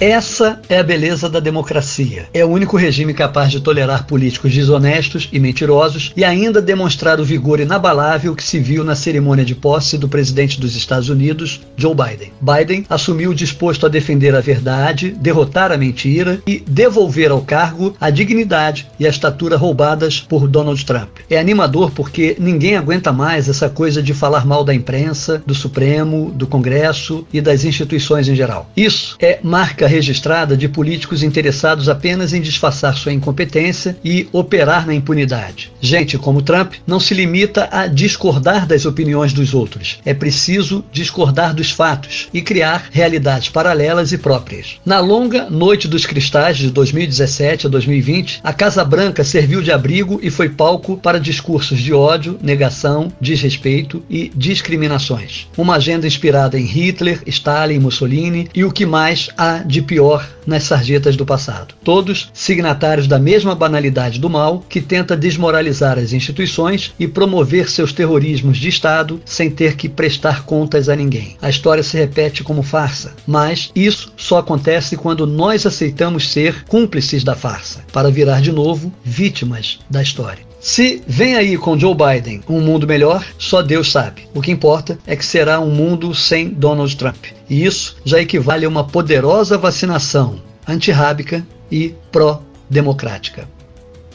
Essa é a beleza da democracia. É o único regime capaz de tolerar políticos desonestos e mentirosos e ainda demonstrar o vigor inabalável que se viu na cerimônia de posse do presidente dos Estados Unidos, Joe Biden. Biden assumiu disposto a defender a verdade, derrotar a mentira e devolver ao cargo a dignidade e a estatura roubadas por Donald Trump. É animador porque ninguém aguenta mais essa coisa de falar mal da imprensa, do Supremo, do Congresso e das instituições em geral. Isso é marca registrada de políticos interessados apenas em disfarçar sua incompetência e operar na impunidade. Gente como Trump não se limita a discordar das opiniões dos outros. É preciso discordar dos fatos e criar realidades paralelas e próprias. Na longa Noite dos Cristais de 2017 a 2020, a Casa Branca serviu de abrigo e foi palco para discursos de ódio, negação, desrespeito e discriminações. Uma agenda inspirada em Hitler, Stalin, Mussolini e o que mais há de pior nas sarjetas do passado. Todos signatários da mesma banalidade do mal que tenta desmoralizar as instituições e promover seus terrorismos de Estado sem ter que prestar contas a ninguém. A história se repete como farsa, mas isso só acontece quando nós aceitamos ser cúmplices da farsa, para virar de novo vítimas da história. Se vem aí com Joe Biden um mundo melhor, só Deus sabe. O que importa é que será um mundo sem Donald Trump. E isso já equivale a uma poderosa vacinação antirrábica e pró-democrática.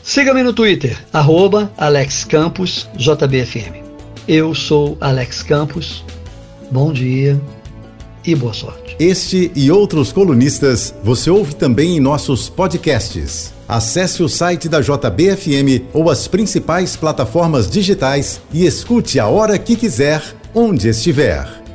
Siga-me no Twitter, arroba AlexCamposJBFM. Eu sou Alex Campos. Bom dia e boa sorte. Este e outros colunistas você ouve também em nossos podcasts. Acesse o site da JBFM ou as principais plataformas digitais e escute a hora que quiser, onde estiver.